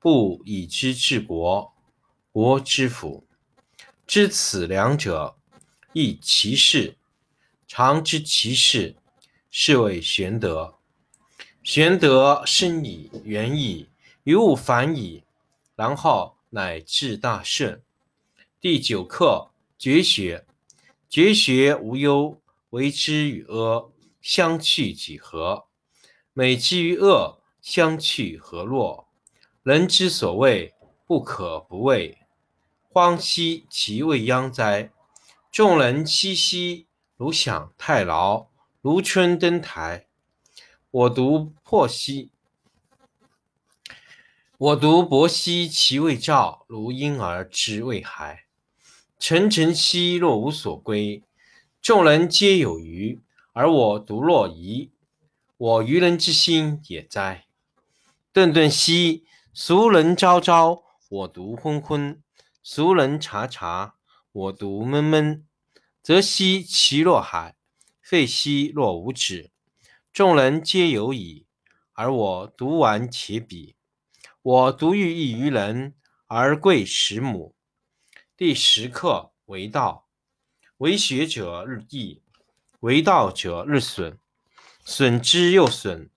不以知治国，国之福。知此两者，亦其事。常知其事，是谓玄德。玄德深矣，远矣，于物反矣，然后乃至大顺。第九课绝学。绝学无忧，为之与阿，相去几何？美之与恶，相去何若？人之所谓不可不畏，荒兮其未央哉！众人熙熙，如享太牢，如春登台。我独泊兮，我独泊兮其未兆，如婴儿之未孩。沉沉兮若无所归，众人皆有余，而我独若遗。我愚人之心也哉！顿顿兮。俗人昭昭，我独昏昏；俗人察察，我独闷闷。则兮其若海，废兮若无止。众人皆有矣，而我独顽且鄙。我独欲异于人，而贵十母。第十课为道，为学者日益，为道者日损，损之又损，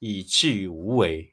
以至于无为。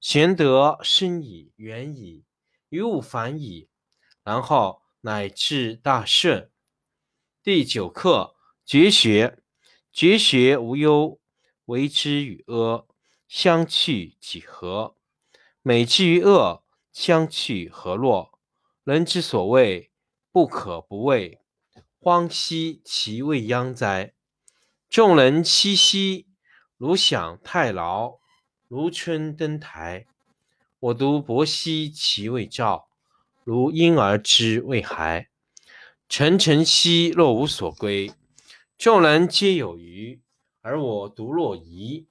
玄德深矣，远矣，于物反矣，然后乃至大顺。第九课绝学。绝学无忧，为之与阿，相去几何？美之与恶，相去何若？人之所谓不可不畏，荒兮其未央哉！众人熙熙，如享太牢。如春登台，我独泊兮其未兆，如婴儿之未孩。沉沉兮若无所归，众人皆有余，而我独若遗。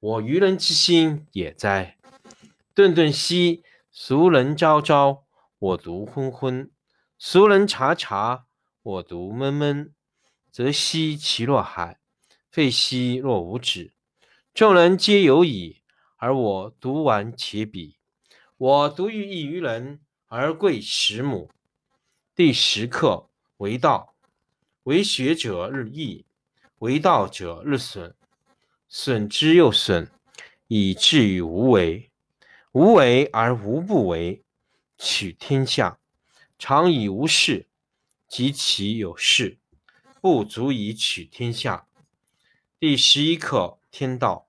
我愚人之心也哉！顿顿兮俗人昭昭，我独昏昏；俗人察察，我独闷闷。则兮其若海，废兮若无止。众人皆有矣。而我独顽且鄙，我独欲异于人，而贵十母。第十课为道，为学者日益，为道者日损，损之又损，以至于无为。无为而无不为，取天下常以无事，及其有事，不足以取天下。第十一课天道。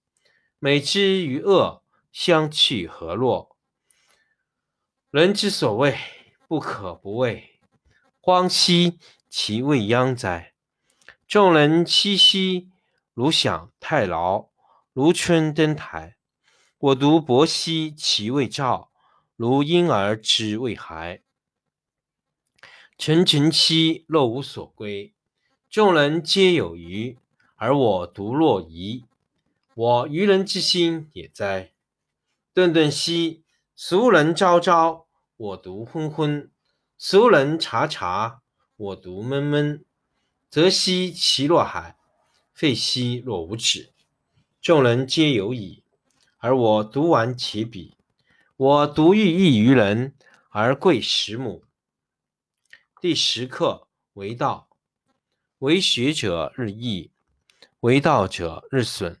美之与恶，相去何若？人之所谓不可不畏，荒兮其未央哉！众人熙熙，如享太牢，如春登台。我独泊兮其未兆，如婴儿之未孩。沉沉兮若无所归，众人皆有余，而我独若遗。我愚人之心也哉！顿顿兮俗人昭昭，我独昏昏；俗人察察，我独闷闷。则兮其若海，废兮若无止。众人皆有矣，而我独顽且鄙。我独欲异于人，而贵十母。第十课为道，为学者日益，为道者日损，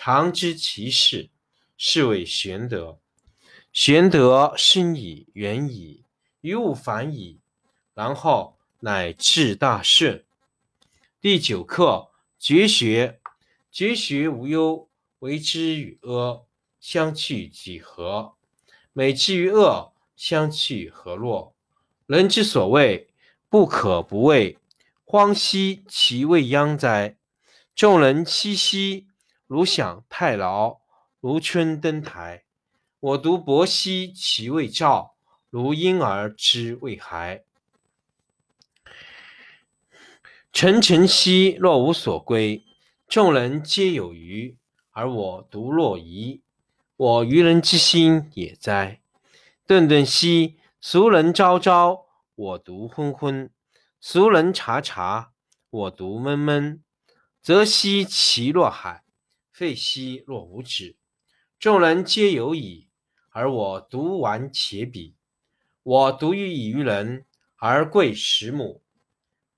常知其事，是谓玄德。玄德深矣，远矣，于物反矣，然后乃至大顺。第九课绝学。绝学无忧，为之与阿，相去几何？美之与恶，相去何若？人之所谓不可不畏。荒兮其未央哉！众人熙熙，如享太牢，如春登台。我独泊兮其未兆，如婴儿之未孩。沉沉兮若无所归，众人皆有余，而我独若遗。我愚人之心也哉！顿顿兮俗人昭昭，我独昏昏。俗人察察，我独闷闷。则兮其若海，废兮若无止。众人皆有矣，而我独顽且鄙。我独欲以于人，而贵十母。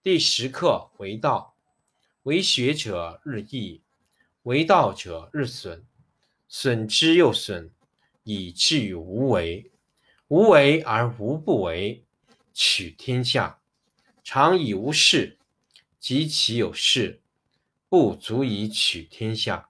第十课为道，为学者日益，为道者日损，损之又损，以至于无为。无为而无不为，取天下常以无事，及其有事，不足以取天下。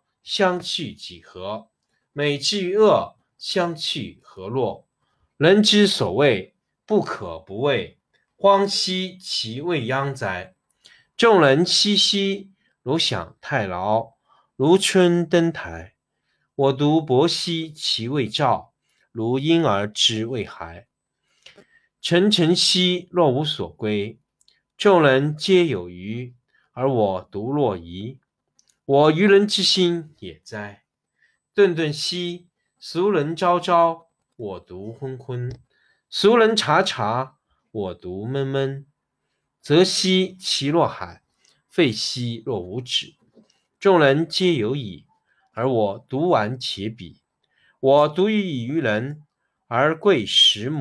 相去几何？美之与恶，相去何若？人之所谓不可不畏，荒兮其未央哉！众人熙熙，如享太牢，如春登台。我独泊兮其未兆，如婴儿之未孩。沉沉兮若无所归，众人皆有余。而我独若遗，我愚人之心也哉！顿顿兮，俗人昭昭，我独昏昏；俗人察察，我独闷闷。则兮其若海，废兮若无止。众人皆有矣，而我独顽且鄙。我独以以愚人，而贵十母。